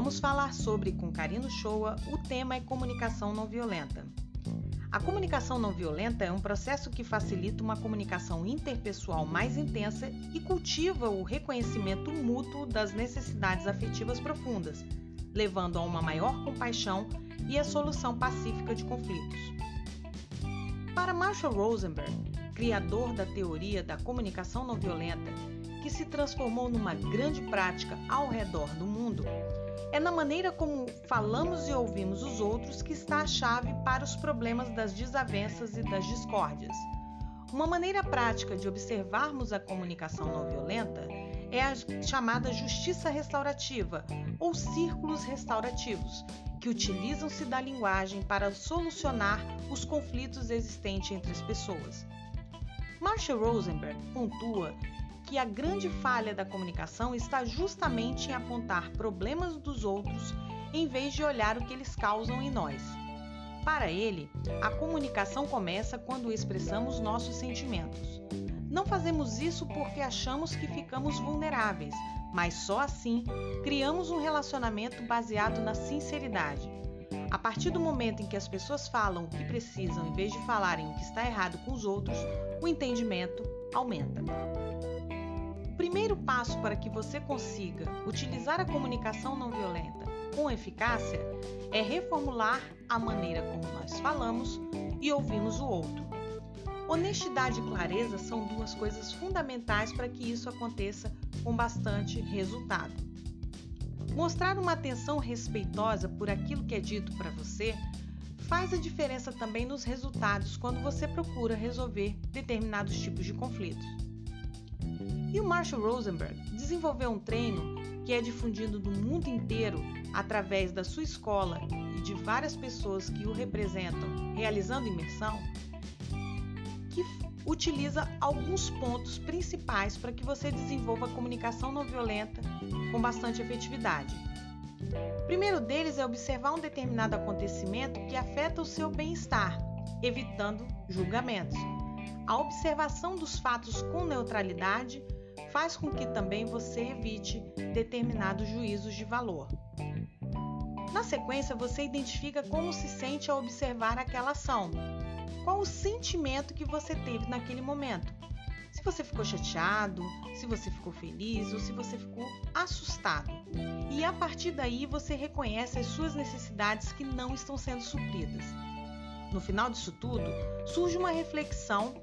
vamos falar sobre com Karino Shoa, o tema é comunicação não violenta. A comunicação não violenta é um processo que facilita uma comunicação interpessoal mais intensa e cultiva o reconhecimento mútuo das necessidades afetivas profundas, levando a uma maior compaixão e a solução pacífica de conflitos. Para Marshall Rosenberg, criador da teoria da comunicação não violenta, que se transformou numa grande prática ao redor do mundo, é na maneira como falamos e ouvimos os outros que está a chave para os problemas das desavenças e das discórdias. Uma maneira prática de observarmos a comunicação não violenta é a chamada justiça restaurativa ou círculos restaurativos, que utilizam-se da linguagem para solucionar os conflitos existentes entre as pessoas. Marshall Rosenberg pontua que a grande falha da comunicação está justamente em apontar problemas dos outros em vez de olhar o que eles causam em nós. Para ele, a comunicação começa quando expressamos nossos sentimentos. Não fazemos isso porque achamos que ficamos vulneráveis, mas só assim criamos um relacionamento baseado na sinceridade. A partir do momento em que as pessoas falam o que precisam em vez de falarem o que está errado com os outros, o entendimento aumenta primeiro passo para que você consiga utilizar a comunicação não violenta com eficácia é reformular a maneira como nós falamos e ouvimos o outro. Honestidade e clareza são duas coisas fundamentais para que isso aconteça com bastante resultado. Mostrar uma atenção respeitosa por aquilo que é dito para você faz a diferença também nos resultados quando você procura resolver determinados tipos de conflitos. E o Marshall Rosenberg desenvolveu um treino que é difundido no mundo inteiro através da sua escola e de várias pessoas que o representam realizando imersão, que utiliza alguns pontos principais para que você desenvolva a comunicação não violenta com bastante efetividade. O primeiro deles é observar um determinado acontecimento que afeta o seu bem-estar, evitando julgamentos. A observação dos fatos com neutralidade faz com que também você evite determinados juízos de valor. Na sequência, você identifica como se sente ao observar aquela ação. Qual o sentimento que você teve naquele momento? Se você ficou chateado, se você ficou feliz ou se você ficou assustado. E a partir daí você reconhece as suas necessidades que não estão sendo supridas. No final disso tudo, surge uma reflexão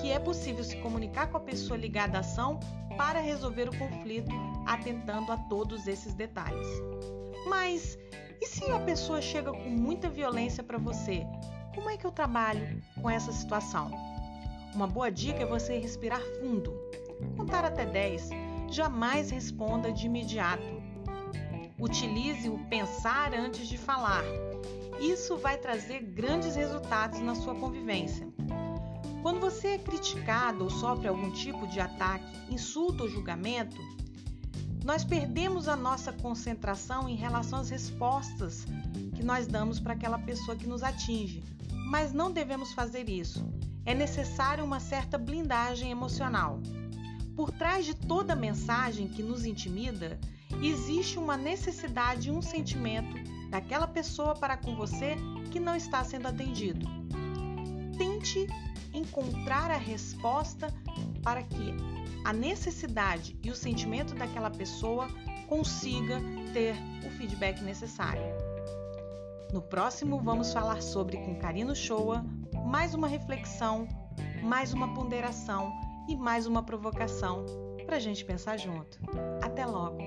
que é possível se comunicar com a pessoa ligada à ação para resolver o conflito, atentando a todos esses detalhes. Mas e se a pessoa chega com muita violência para você? Como é que eu trabalho com essa situação? Uma boa dica é você respirar fundo, contar até 10, jamais responda de imediato. Utilize o pensar antes de falar isso vai trazer grandes resultados na sua convivência. Quando você é criticado ou sofre algum tipo de ataque, insulto ou julgamento, nós perdemos a nossa concentração em relação às respostas que nós damos para aquela pessoa que nos atinge. Mas não devemos fazer isso. É necessário uma certa blindagem emocional. Por trás de toda mensagem que nos intimida, existe uma necessidade e um sentimento daquela pessoa para com você que não está sendo atendido. Encontrar a resposta para que a necessidade e o sentimento daquela pessoa consiga ter o feedback necessário. No próximo, vamos falar sobre com Karino Shoa mais uma reflexão, mais uma ponderação e mais uma provocação para a gente pensar junto. Até logo!